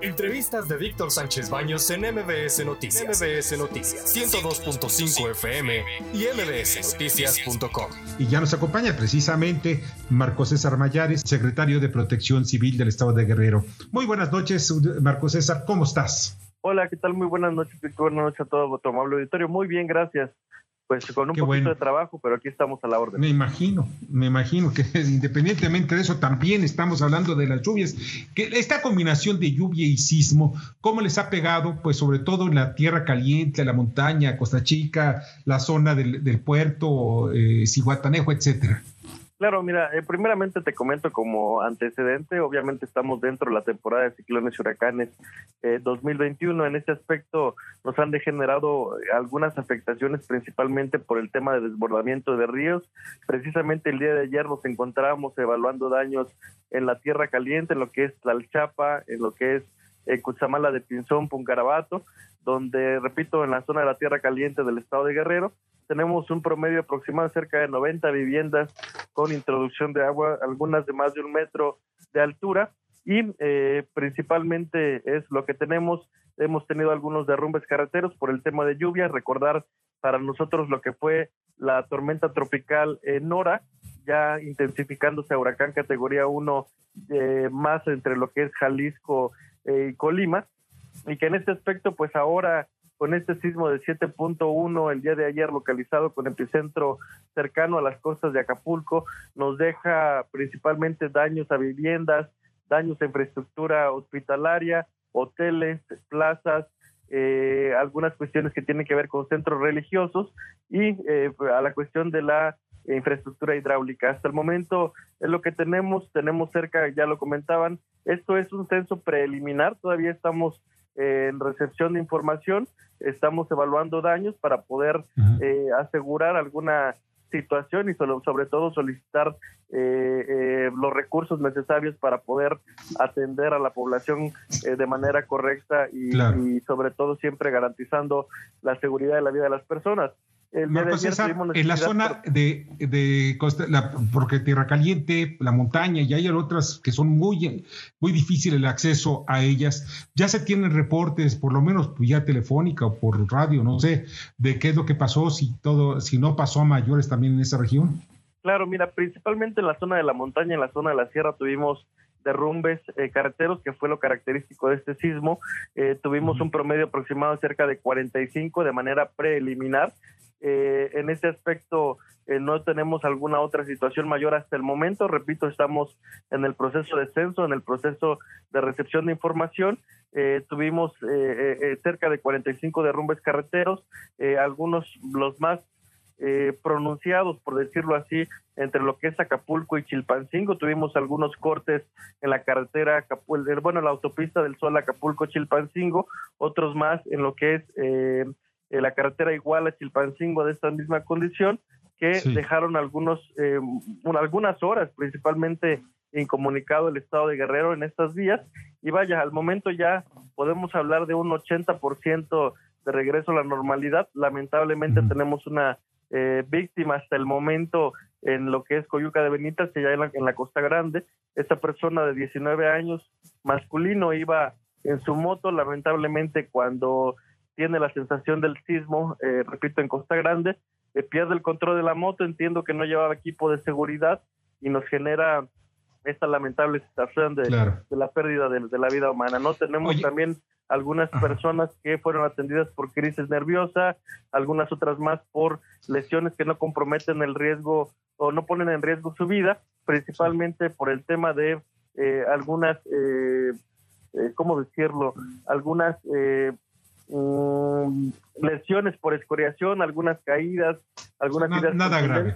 Entrevistas de Víctor Sánchez Baños en MBS Noticias. MBS Noticias 102.5 FM y mbsnoticias.com. Y ya nos acompaña precisamente Marco César Mayares, secretario de Protección Civil del Estado de Guerrero. Muy buenas noches, Marco César, ¿cómo estás? Hola, ¿qué tal? Muy buenas noches. Buenas noches a todo tu amable auditorio. Muy bien, gracias pues con un poquito de trabajo, pero aquí estamos a la orden. Me imagino, me imagino que independientemente de eso, también estamos hablando de las lluvias. Que esta combinación de lluvia y sismo, ¿cómo les ha pegado? Pues sobre todo en la tierra caliente, la montaña, Costa Chica, la zona del, del puerto, eh, Cihuatanejo, etcétera. Claro, mira, eh, primeramente te comento como antecedente, obviamente estamos dentro de la temporada de ciclones y huracanes 2021. Eh, en este aspecto nos han degenerado algunas afectaciones, principalmente por el tema de desbordamiento de ríos. Precisamente el día de ayer nos encontrábamos evaluando daños en la tierra caliente, en lo que es Tlalchapa, en lo que es eh, Cuchamala de Pinzón, Puncarabato, donde, repito, en la zona de la tierra caliente del estado de Guerrero, tenemos un promedio aproximado de cerca de 90 viviendas con introducción de agua, algunas de más de un metro de altura y eh, principalmente es lo que tenemos. Hemos tenido algunos derrumbes carreteros por el tema de lluvia. Recordar para nosotros lo que fue la tormenta tropical Nora, ya intensificándose a huracán categoría 1 eh, más entre lo que es Jalisco eh, y Colima. Y que en este aspecto, pues ahora con este sismo de 7.1 el día de ayer localizado con epicentro cercano a las costas de Acapulco, nos deja principalmente daños a viviendas, daños a infraestructura hospitalaria, hoteles, plazas, eh, algunas cuestiones que tienen que ver con centros religiosos y eh, a la cuestión de la infraestructura hidráulica. Hasta el momento es lo que tenemos, tenemos cerca, ya lo comentaban, esto es un censo preliminar, todavía estamos en recepción de información, estamos evaluando daños para poder eh, asegurar alguna situación y sobre, todo solicitar eh, eh, los recursos necesarios para poder atender a la población de manera correcta y, sobre todo siempre garantizando la seguridad de la vida de las personas. Marco César, en la zona de, de costa, la, porque Tierra Caliente, la montaña, y hay otras que son muy, muy difíciles el acceso a ellas, ya se tienen reportes, por lo menos pues, ya telefónica o por radio, no sé, de qué es lo que pasó, si todo, si no pasó a mayores también en esa región. Claro, mira, principalmente en la zona de la montaña, en la zona de la sierra tuvimos derrumbes eh, carreteros, que fue lo característico de este sismo. Eh, tuvimos un promedio aproximado de cerca de 45 de manera preliminar. Eh, en ese aspecto eh, no tenemos alguna otra situación mayor hasta el momento. Repito, estamos en el proceso de censo, en el proceso de recepción de información. Eh, tuvimos cerca de 45 derrumbes carreteros, algunos los más pronunciados, por decirlo así, entre lo que es Acapulco y Chilpancingo. Tuvimos algunos cortes en la carretera, bueno, la autopista del Sol Acapulco-Chilpancingo, otros más en lo que es eh, la carretera Iguala Chilpancingo de esta misma condición, que dejaron algunos, eh, algunas horas, principalmente incomunicado el estado de Guerrero en estas vías. Y vaya, al momento ya podemos hablar de un 80% de regreso a la normalidad. Lamentablemente tenemos una eh, víctima hasta el momento en lo que es Coyuca de Benítez, que ya en la, en la Costa Grande. Esta persona de 19 años, masculino, iba en su moto. Lamentablemente, cuando tiene la sensación del sismo, eh, repito, en Costa Grande, eh, pierde el control de la moto, entiendo que no llevaba equipo de seguridad y nos genera esta lamentable situación de, la pérdida de, la vida humana. No tenemos también algunas personas que fueron atendidas por crisis nerviosa, algunas otras más por lesiones que no comprometen el riesgo o no ponen en riesgo su vida, principalmente por el tema de eh, algunas, eh, ¿cómo decirlo? Algunas um, lesiones por escoriación, algunas caídas, algunas nada grave.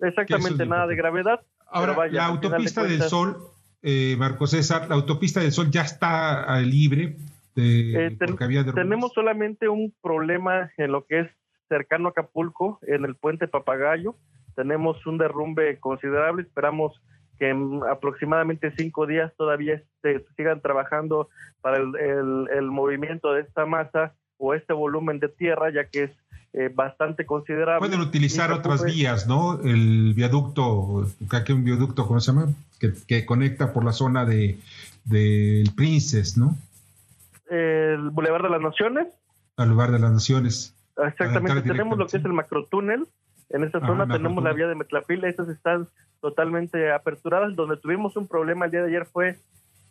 Exactamente, nada de gravedad. Ahora, la autopista del Sol, eh, Marco César, la autopista del Sol ya está libre. De, eh, tenemos solamente un problema en lo que es cercano a Acapulco, en el puente Papagayo. Tenemos un derrumbe considerable, esperamos que en aproximadamente cinco días todavía se sigan trabajando para el, movimiento de esta masa o este volumen de tierra, ya que es eh, bastante considerable. Pueden utilizar otras vías, ¿no? El viaducto, que un viaducto, ¿cómo se llama? Que, conecta por la zona de del Princess, ¿no? el Boulevard de las Naciones. Al lugar de las Naciones. Exactamente, tenemos lo que es el macrotúnel. En esta zona tenemos la vía de Metlapila, estas están totalmente aperturadas. Donde tuvimos un problema el día de ayer fue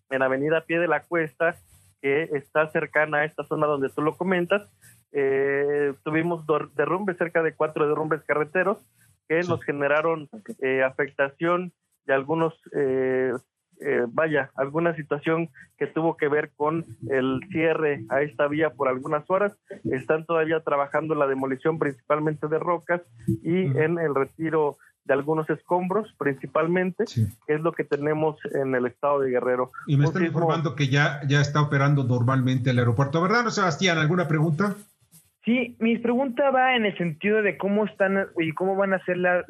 en Avenida Pie de la Cuesta, que está cercana a esta zona donde tú lo comentas. Eh, tuvimos derrumbes, cerca de cuatro derrumbes carreteros, que nos generaron eh, afectación de algunos eh, eh, vaya, alguna situación que tuvo que ver con el cierre a esta vía por algunas horas. Están todavía trabajando en la demolición principalmente de rocas y en el retiro de algunos escombros principalmente, que es lo que tenemos en el estado de Guerrero. Y me están informando que ya, ya está operando normalmente el aeropuerto, ¿verdad, Sebastián? ¿Alguna pregunta? Sí, mi pregunta va en el sentido de cómo están y cómo van a ser las,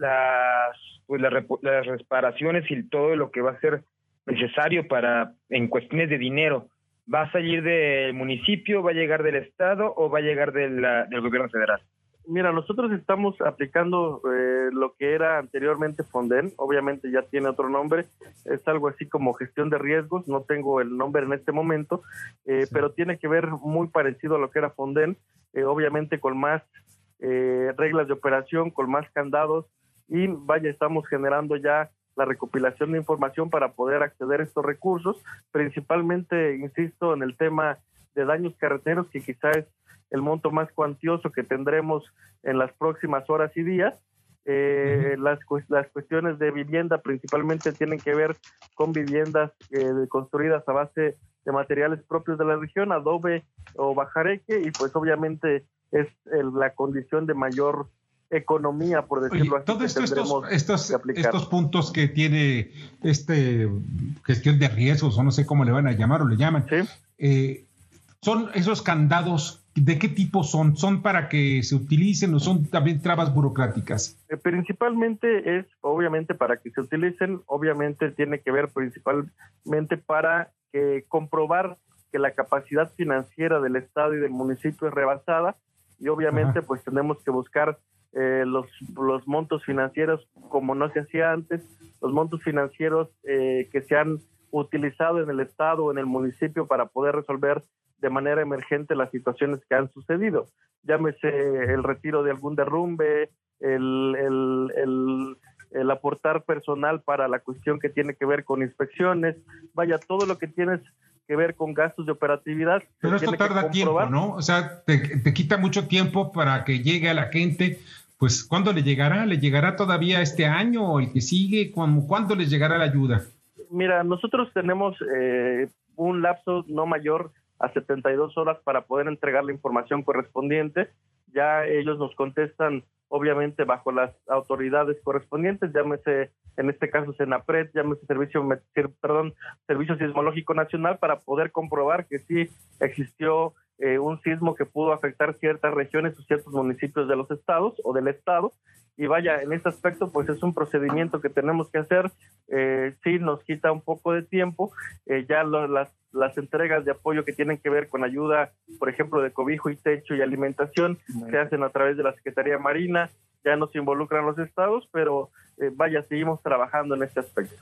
pues, las reparaciones y todo lo que va a ser necesario para, en cuestiones de dinero, ¿va a salir del municipio, va a llegar del Estado o va a llegar del gobierno federal? Mira, nosotros estamos aplicando eh, lo que era anteriormente Fonden, obviamente ya tiene otro nombre, es algo así como gestión de riesgos, no tengo el nombre en este momento, eh, pero tiene que ver muy parecido a lo que era Fonden, eh, obviamente con más reglas de operación, con más candados y vaya, estamos generando ya la recopilación de información para poder acceder a estos recursos, principalmente, insisto, en el tema de daños carreteros, que quizá es el monto más cuantioso que tendremos en las próximas horas y días. Eh, las, las cuestiones de vivienda principalmente tienen que ver con viviendas eh, construidas a base de materiales propios de la región, adobe o bajareque, y pues obviamente es la condición de mayor economía, por decirlo así. Todos estos, estos, puntos que tiene este gestión de riesgos, o no sé cómo le van a llamar o le llaman, eh, son esos candados, ¿de qué tipo son? ¿Son para que se utilicen o son también trabas burocráticas? Eh, principalmente es, obviamente, para que se utilicen, obviamente tiene que ver principalmente para que comprobar que la capacidad financiera del Estado y del municipio es rebasada y obviamente pues tenemos que buscar eh, los, los montos financieros como no se hacía antes, los montos financieros eh, que se han utilizado en el Estado o en el municipio para poder resolver de manera emergente las situaciones que han sucedido. Llámese el retiro de algún derrumbe, el, el, el, el aportar personal para la cuestión que tiene que ver con inspecciones, vaya, todo lo que tienes que ver con gastos de operatividad. Pero esto tarda tiempo, ¿no? O sea, te, te, quita mucho tiempo para que llegue a la gente pues ¿cuándo le llegará? ¿Le llegará todavía este año o el que sigue? ¿Cuándo, les llegará la ayuda? Mira, nosotros tenemos eh, un lapso no mayor a 72 horas para poder entregar la información correspondiente. Ya ellos nos contestan, obviamente, bajo las autoridades correspondientes, llámese en este caso Senapred, llámese Servicio, perdón, Servicio Sismológico Nacional, para poder comprobar que sí existió eh, un sismo que pudo afectar ciertas regiones o ciertos municipios de los estados o del estado. Y vaya, en este aspecto, pues es un procedimiento que tenemos que hacer. Eh, sí, nos quita un poco de tiempo. Eh, ya las, las entregas de apoyo que tienen que ver con ayuda, por ejemplo, de cobijo y techo y alimentación, se hacen a través de la Secretaría Marina. Ya nos involucran los estados, pero eh, vaya, seguimos trabajando en este aspecto.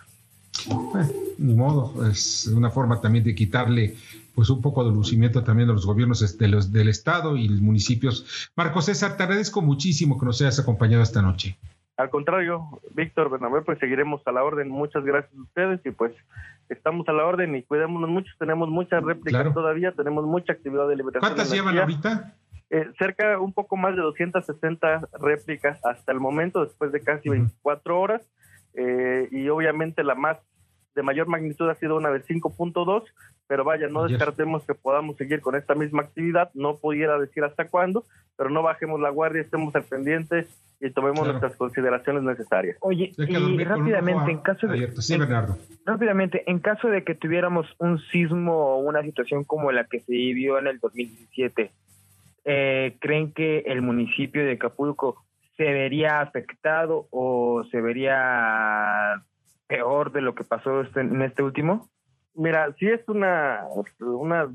Ni modo, es una forma también de quitarle pues un poco de lucimiento también de los gobiernos de los, del estado y los municipios. Marco César, te agradezco muchísimo que nos hayas acompañado esta noche. Al contrario, Víctor Bernabé, pues seguiremos a la orden. Muchas gracias a ustedes y pues estamos a la orden y cuidémonos mucho. Tenemos muchas réplicas todavía, tenemos mucha actividad de liberación. ¿Cuántas llevan ahorita? Eh, cerca, un poco más de 260 réplicas hasta el momento, después de casi 24 horas. Eh, y obviamente la más de mayor magnitud ha sido una de 5.2, pero vaya, no descartemos que podamos seguir con esta misma actividad, no pudiera decir hasta cuándo, pero no bajemos la guardia, estemos al pendiente y tomemos nuestras consideraciones necesarias. Oye, y rápidamente, en caso de rápidamente, en caso de que tuviéramos un sismo o una situación como la que se vivió en el 2017, eh, ¿creen que el municipio de Acapulco se vería afectado o se vería peor de lo que pasó este, en este último? Mira, sí es una, una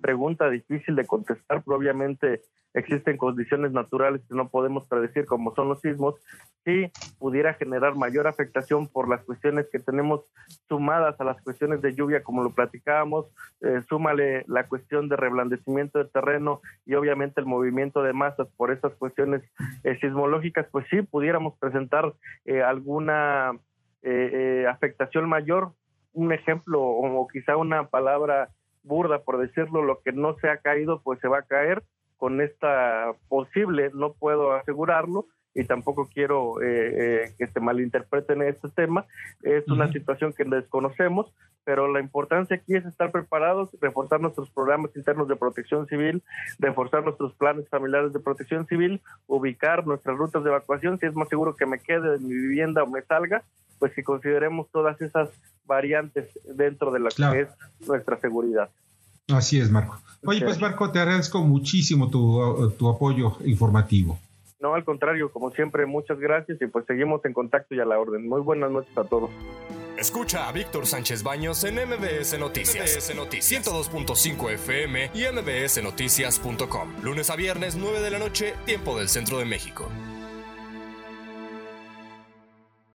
pregunta difícil de contestar, pero obviamente existen condiciones naturales que no podemos predecir, como son los sismos, si pudiera generar mayor afectación por las cuestiones que tenemos sumadas a las cuestiones de lluvia, como lo platicábamos, eh, súmale la cuestión de reblandecimiento de terreno y obviamente el movimiento de masas por estas cuestiones eh, sismológicas, pues sí, pudiéramos presentar eh, alguna afectación mayor. Un ejemplo o quizá una palabra burda, por decirlo, lo que no se ha caído, pues se va a caer con esta posible, no puedo asegurarlo y tampoco quiero eh, eh, que se malinterpreten este tema. Es una situación que desconocemos, pero la importancia aquí es estar preparados, reforzar nuestros programas internos de protección civil, reforzar nuestros planes familiares de protección civil, ubicar nuestras rutas de evacuación, si es más seguro que me quede en mi vivienda o me salga, pues que consideremos todas esas variantes dentro de la que es nuestra seguridad. Así es, Marco. Oye, pues Marco, te agradezco muchísimo tu, tu apoyo informativo. No, al contrario, como siempre, muchas gracias y pues seguimos en contacto y a la orden. Muy buenas noches a todos. Escucha a Víctor Sánchez Baños en MBS Noticias. MBS Noticias 102.5 FM y MBSNoticias.com. Lunes a viernes, 9 de la noche, tiempo del centro de México.